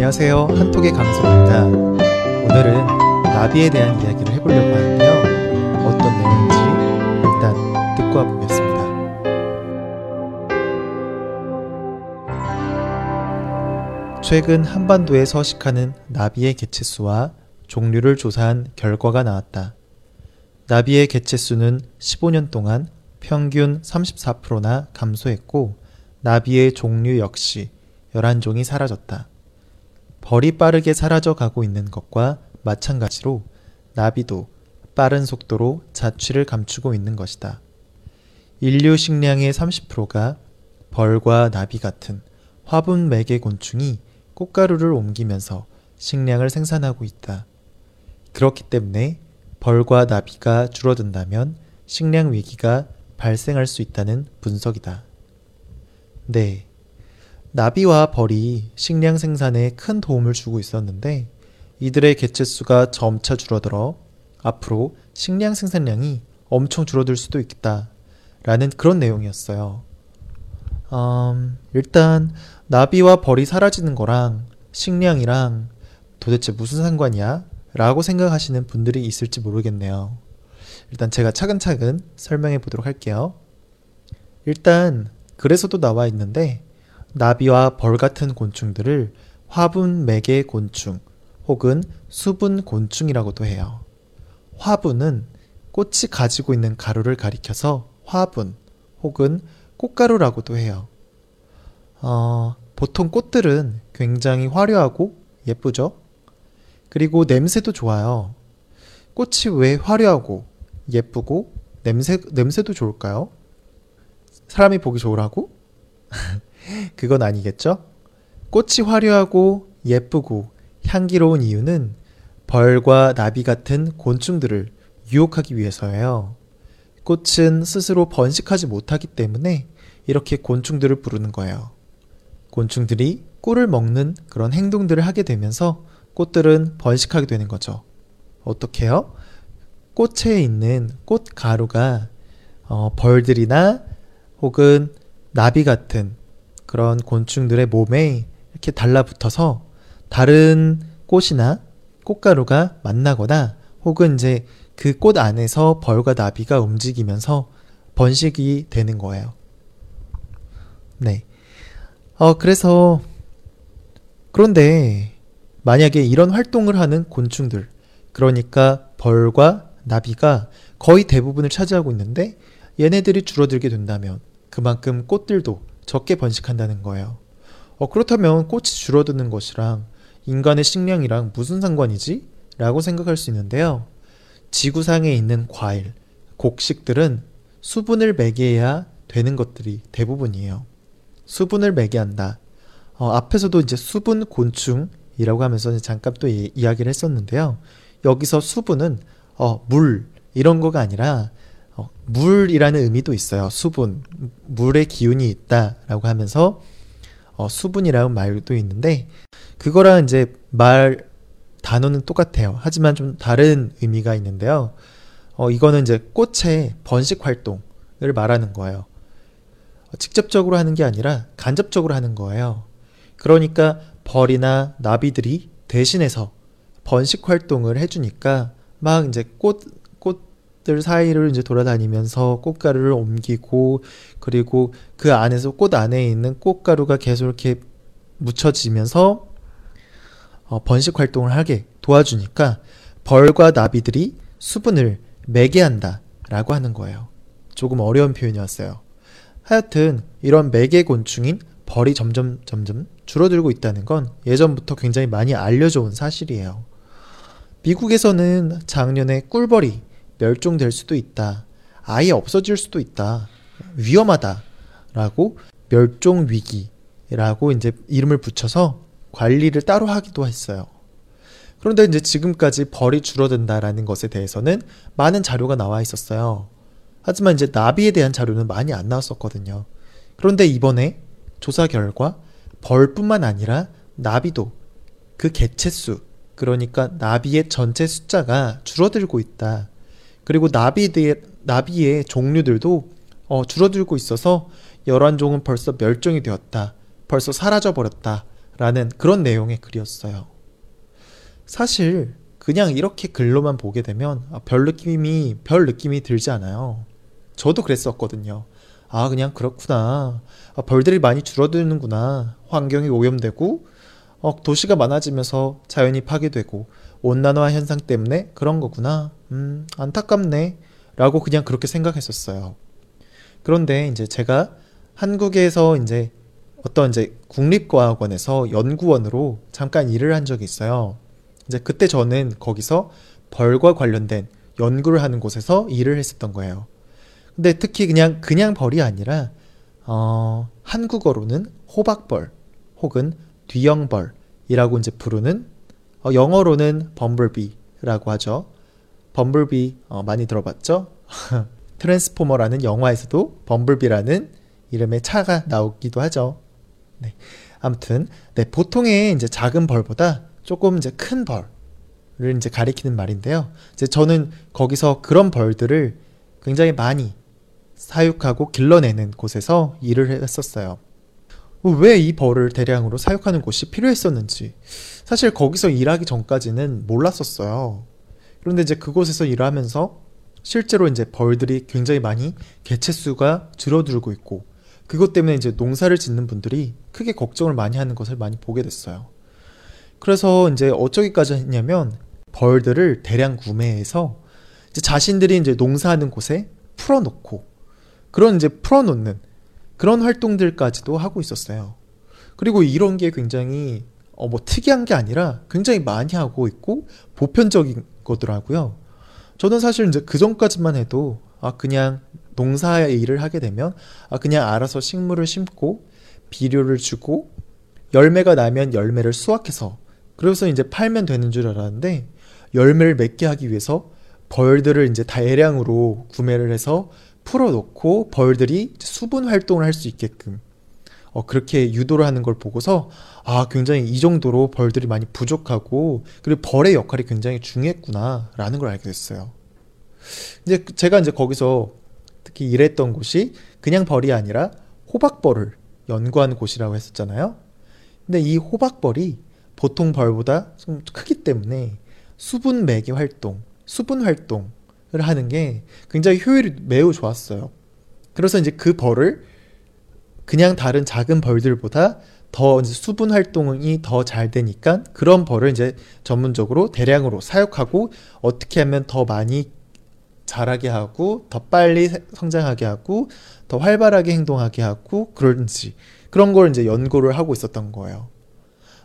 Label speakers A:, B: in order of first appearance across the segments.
A: 안녕하세요. 한톡의 강소입니다. 오늘은 나비에 대한 이야기를 해보려고 하는데요. 어떤 내용인지 일단 듣고 와보겠습니다. 최근 한반도에 서식하는 나비의 개체수와 종류를 조사한 결과가 나왔다. 나비의 개체수는 15년 동안 평균 34%나 감소했고, 나비의 종류 역시 11종이 사라졌다. 벌이 빠르게 사라져 가고 있는 것과 마찬가지로 나비도 빠른 속도로 자취를 감추고 있는 것이다. 인류 식량의 30%가 벌과 나비 같은 화분 매개 곤충이 꽃가루를 옮기면서 식량을 생산하고 있다. 그렇기 때문에 벌과 나비가 줄어든다면 식량 위기가 발생할 수 있다는 분석이다. 네. 나비와 벌이 식량 생산에 큰 도움을 주고 있었는데 이들의 개체수가 점차 줄어들어 앞으로 식량 생산량이 엄청 줄어들 수도 있겠다라는 그런 내용이었어요. 음, 일단 나비와 벌이 사라지는 거랑 식량이랑 도대체 무슨 상관이야? 라고 생각하시는 분들이 있을지 모르겠네요. 일단 제가 차근차근 설명해 보도록 할게요. 일단 그래서도 나와 있는데 나비와 벌 같은 곤충들을 화분 매개 곤충 혹은 수분 곤충이라고도 해요. 화분은 꽃이 가지고 있는 가루를 가리켜서 화분 혹은 꽃가루라고도 해요. 어, 보통 꽃들은 굉장히 화려하고 예쁘죠? 그리고 냄새도 좋아요. 꽃이 왜 화려하고 예쁘고 냄새, 냄새도 좋을까요? 사람이 보기 좋으라고? 그건 아니겠죠? 꽃이 화려하고 예쁘고 향기로운 이유는 벌과 나비 같은 곤충들을 유혹하기 위해서예요. 꽃은 스스로 번식하지 못하기 때문에 이렇게 곤충들을 부르는 거예요. 곤충들이 꿀을 먹는 그런 행동들을 하게 되면서 꽃들은 번식하게 되는 거죠. 어떻게요? 꽃에 있는 꽃 가루가 어, 벌들이나 혹은 나비 같은 그런 곤충들의 몸에 이렇게 달라붙어서 다른 꽃이나 꽃가루가 만나거나 혹은 이제 그 꽃 안에서 벌과 나비가 움직이면서 번식이 되는 거예요. 네. 어, 그래서, 그런데 만약에 이런 활동을 하는 곤충들, 그러니까 벌과 나비가 거의 대부분을 차지하고 있는데 얘네들이 줄어들게 된다면 그만큼 꽃들도 적게 번식한다는 거예요. 어, 그렇다면 꽃이 줄어드는 것이랑 인간의 식량이랑 무슨 상관이지? 라고 생각할 수 있는데요. 지구상에 있는 과일, 곡식들은 수분을 매개해야 되는 것들이 대부분이에요. 수분을 매개한다. 어, 앞에서도 이제 수분 곤충이라고 하면서 잠깐 또 이, 이야기를 했었는데요. 여기서 수분은 어, 물 이런 거가 아니라 어, 물이라는 의미도 있어요. 수분, 물의 기운이 있다라고 하면서 어, 수분이라는 말도 있는데 그거랑 이제 말 단어는 똑같아요. 하지만 좀 다른 의미가 있는데요. 어, 이거는 이제 꽃의 번식 활동을 말하는 거예요. 어, 직접적으로 하는 게 아니라 간접적으로 하는 거예요. 그러니까 벌이나 나비들이 대신해서 번식 활동을 해주니까 막 이제 꽃 꽃들 사이를 이제 돌아다니면서 꽃가루를 옮기고 그리고 그 안에서 꽃 안에 있는 꽃가루가 계속 이렇게 묻혀지면서 어, 번식 활동을 하게 도와주니까 벌과 나비들이 수분을 매개한다 라고 하는 거예요. 조금 어려운 표현이었어요. 하여튼 이런 매개 곤충인 벌이 점점 점점 줄어들고 있다는 건 예전부터 굉장히 많이 알려져 온 사실이에요. 미국에서는 작년에 꿀벌이 멸종될 수도 있다. 아예 없어질 수도 있다. 위험하다. 라고 멸종 위기라고 이제 이름을 붙여서 관리를 따로 하기도 했어요. 그런데 이제 지금까지 벌이 줄어든다라는 것에 대해서는 많은 자료가 나와 있었어요. 하지만 이제 나비에 대한 자료는 많이 안 나왔었거든요. 그런데 이번에 조사 결과 벌뿐만 아니라 나비도 그 개체수, 그러니까 나비의 전체 숫자가 줄어들고 있다. 그리고 나비들, 나비의 종류들도 어, 줄어들고 있어서 열한 종은 벌써 멸종이 되었다. 벌써 사라져 버렸다. 라는 그런 내용의 글이었어요. 사실 그냥 이렇게 글로만 보게 되면 아, 별 느낌이 별 느낌이 들지 않아요. 저도 그랬었거든요. 아 그냥 그렇구나. 아, 벌들이 많이 줄어드는구나. 환경이 오염되고 어, 도시가 많아지면서 자연이 파괴되고 온난화 현상 때문에 그런 거구나. 음 안타깝네. 라고 그냥 그렇게 생각했었어요. 그런데 이제 제가 한국에서 이제 어떤 이제 국립과학원에서 연구원으로 잠깐 일을 한 적이 있어요. 이제 그때 저는 거기서 벌과 관련된 연구를 하는 곳에서 일을 했었던 거예요. 근데 특히 그냥 그냥 벌이 아니라 어, 한국어로는 호박벌 혹은 뒤형벌이라고 이제 부르는 어, 영어로는 범블비라고 하죠. 범블비 어, 많이 들어봤죠? 트랜스포머라는 영화에서도 범블비라는 이름의 차가 나오기도 하죠. 네. 아무튼 네, 보통의 이제 작은 벌보다 조금 이제 큰 벌을 이제 가리키는 말인데요. 이제 저는 거기서 그런 벌들을 굉장히 많이 사육하고 길러내는 곳에서 일을 했었어요. 왜 이 벌을 대량으로 사육하는 곳이 필요했었는지 사실 거기서 일하기 전까지는 몰랐었어요. 그런데 이제 그곳에서 일하면서 실제로 이제 벌들이 굉장히 많이 개체 수가 줄어들고 있고 그것 때문에 이제 농사를 짓는 분들이 크게 걱정을 많이 하는 것을 많이 보게 됐어요. 그래서 이제 어쩌기까지 했냐면 벌들을 대량 구매해서 이제 자신들이 이제 농사하는 곳에 풀어놓고 그런 이제 풀어놓는 그런 활동들까지도 하고 있었어요. 그리고 이런 게 굉장히 어 뭐 특이한 게 아니라 굉장히 많이 하고 있고 보편적인 거더라고요. 저는 사실 이제 그 전까지만 해도 아 그냥 농사의 일을 하게 되면 아 그냥 알아서 식물을 심고 비료를 주고 열매가 나면 열매를 수확해서 그래서 이제 팔면 되는 줄 알았는데 열매를 맺게 하기 위해서 벌들을 이제 다량으로 구매를 해서 풀어놓고 벌들이 수분 활동을 할 수 있게끔 어, 그렇게 유도를 하는 걸 보고서 아 굉장히 이 정도로 벌들이 많이 부족하고 그리고 벌의 역할이 굉장히 중요했구나라는 걸 알게 됐어요. 이제 제가 이제 거기서 특히 일했던 곳이 그냥 벌이 아니라 호박벌을 연구하는 곳이라고 했었잖아요. 근데 이 호박벌이 보통 벌보다 좀 크기 때문에 수분 매개 활동, 수분 활동을 하는 게 굉장히 효율이 매우 좋았어요. 그래서 이제 그 벌을 그냥 다른 작은 벌들보다 더 수분 활동이 더 잘 되니까 그런 벌을 이제 전문적으로 대량으로 사육하고 어떻게 하면 더 많이 자라게 하고 더 빨리 성장하게 하고 더 활발하게 행동하게 하고 그런지 그런 걸 이제 연구를 하고 있었던 거예요.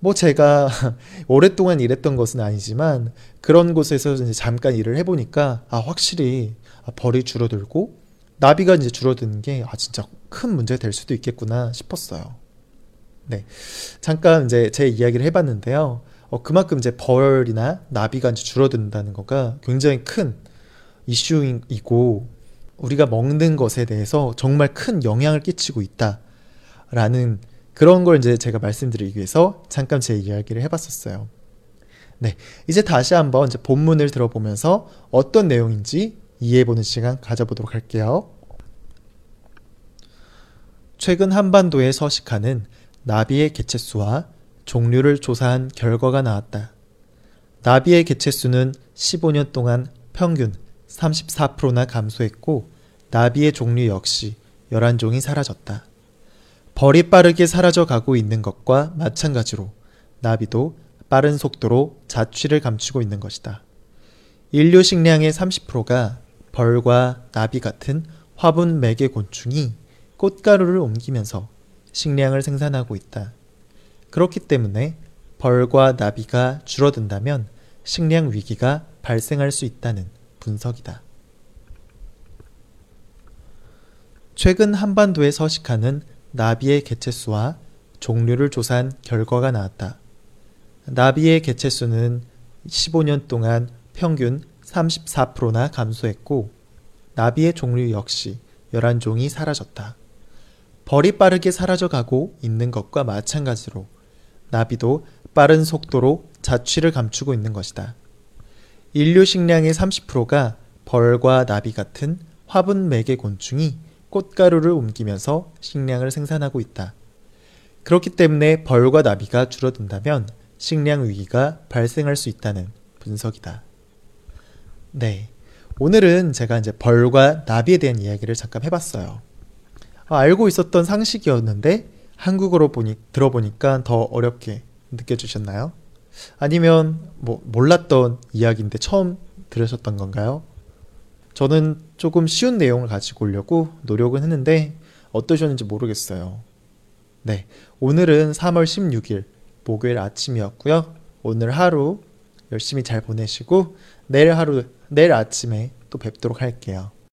A: 뭐 제가 오랫동안 일했던 것은 아니지만 그런 곳에서 이제 잠깐 일을 해보니까 아 확실히 아, 벌이 줄어들고 나비가 이제 줄어드는 게 아 진짜 큰 문제가 될 수도 있겠구나 싶었어요. 네, 잠깐 이제 제 이야기를 해봤는데요. 어, 그만큼 이제 벌이나 나비가 이제 줄어든다는 거가 굉장히 큰 이슈이고 우리가 먹는 것에 대해서 정말 큰 영향을 끼치고 있다라는 그런 걸 이제 제가 말씀드리기 위해서 잠깐 제 이야기를 해봤었어요. 네, 이제 다시 한번 이제 본문을 들어보면서 어떤 내용인지 이해해보는 시간 가져보도록 할게요. 최근 한반도에 서식하는 나비의 개체수와 종류를 조사한 결과가 나왔다. 나비의 개체수는 15년 동안 평균 34%나 감소했고 나비의 종류 역시 11종이 사라졌다. 벌이 빠르게 사라져 가고 있는 것과 마찬가지로 나비도 빠른 속도로 자취를 감추고 있는 것이다. 인류 식량의 30%가 벌과 나비 같은 화분 매개 곤충이 꽃가루를 옮기면서 식량을 생산하고 있다. 그렇기 때문에 벌과 나비가 줄어든다면 식량 위기가 발생할 수 있다는 분석이다. 최근 한반도에 서식하는 나비의 개체수와 종류를 조사한 결과가 나왔다. 나비의 개체수는 15년 동안 평균 34%나 감소했고, 나비의 종류 역시 11종이 사라졌다. 벌이 빠르게 사라져가고 있는 것과 마찬가지로 나비도 빠른 속도로 자취를 감추고 있는 것이다. 인류 식량의 30%가 벌과 나비 같은 화분 매개 곤충이 꽃가루를 옮기면서 식량을 생산하고 있다. 그렇기 때문에 벌과 나비가 줄어든다면 식량 위기가 발생할 수 있다는 분석이다. 네. 오늘은 제가 이제 벌과 나비에 대한 이야기를 잠깐 해봤어요. 아, 알고 있었던 상식이었는데 한국어로 보니, 들어보니까 더 어렵게 느껴지셨나요? 아니면 뭐 몰랐던 이야기인데 처음 들으셨던 건가요? 저는 조금 쉬운 내용을 가지고 오려고 노력은 했는데 어떠셨는지 모르겠어요. 네. 오늘은 3월 16일 목요일 아침이었고요. 오늘 하루 열심히 잘 보내시고 내일 하루 내일 아침에 또 뵙도록 할게요.